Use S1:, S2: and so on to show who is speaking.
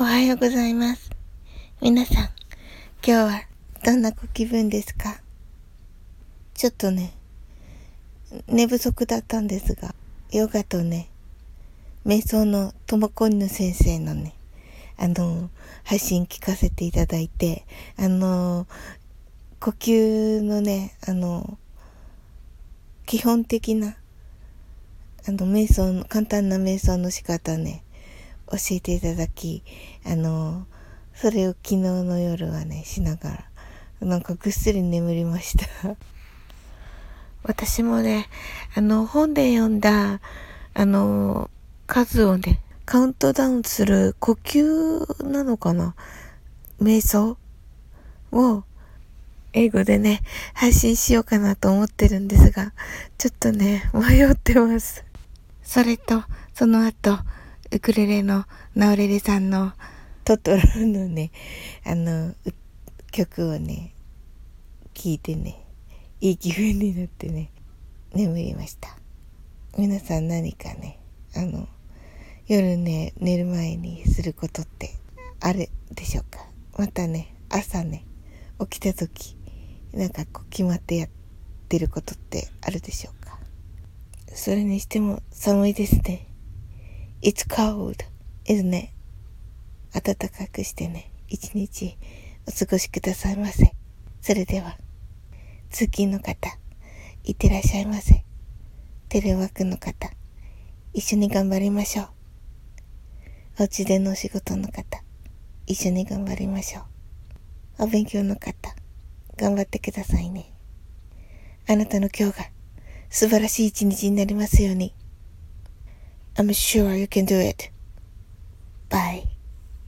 S1: おはようございます。皆さん、今日はどんなご気分ですか？ちょっとね、寝不足だったんですが、ヨガとね、瞑想のともこんぬ先生のね、あの、配信聞かせていただいて、あの、呼吸のね、あの、基本的な、あの、瞑想の、簡単な瞑想の仕方ね、教えていただき、あの、それを昨日の夜はね、しながら、なんかぐっすり眠りました。私もね、あの、本で読んだ、あの、数をね、カウントダウンする呼吸なのかな瞑想を英語でね、配信しようかなと思ってるんですが、ちょっとね、迷ってます。それと、その後、ウクレレのナオレレさんのトトロのね、あの、曲をね、聴いてね、いい気分になってね、眠りました。皆さん何かね、あの、夜ね、寝る前にすることってあるでしょうか？またね、朝ね、起きた時、なんかこう決まってやってることってあるでしょうか？それにしても寒いですね。It's cold, isn't it? 暖かくしてね、一日お過ごしくださいませ。それでは、通勤の方、いってらっしゃいませ。テレワークの方、一緒に頑張りましょう。お家でのお仕事の方、一緒に頑張りましょう。お勉強の方、頑張ってくださいね。あなたの今日が素晴らしい一日になりますように。I'm sure you can do it.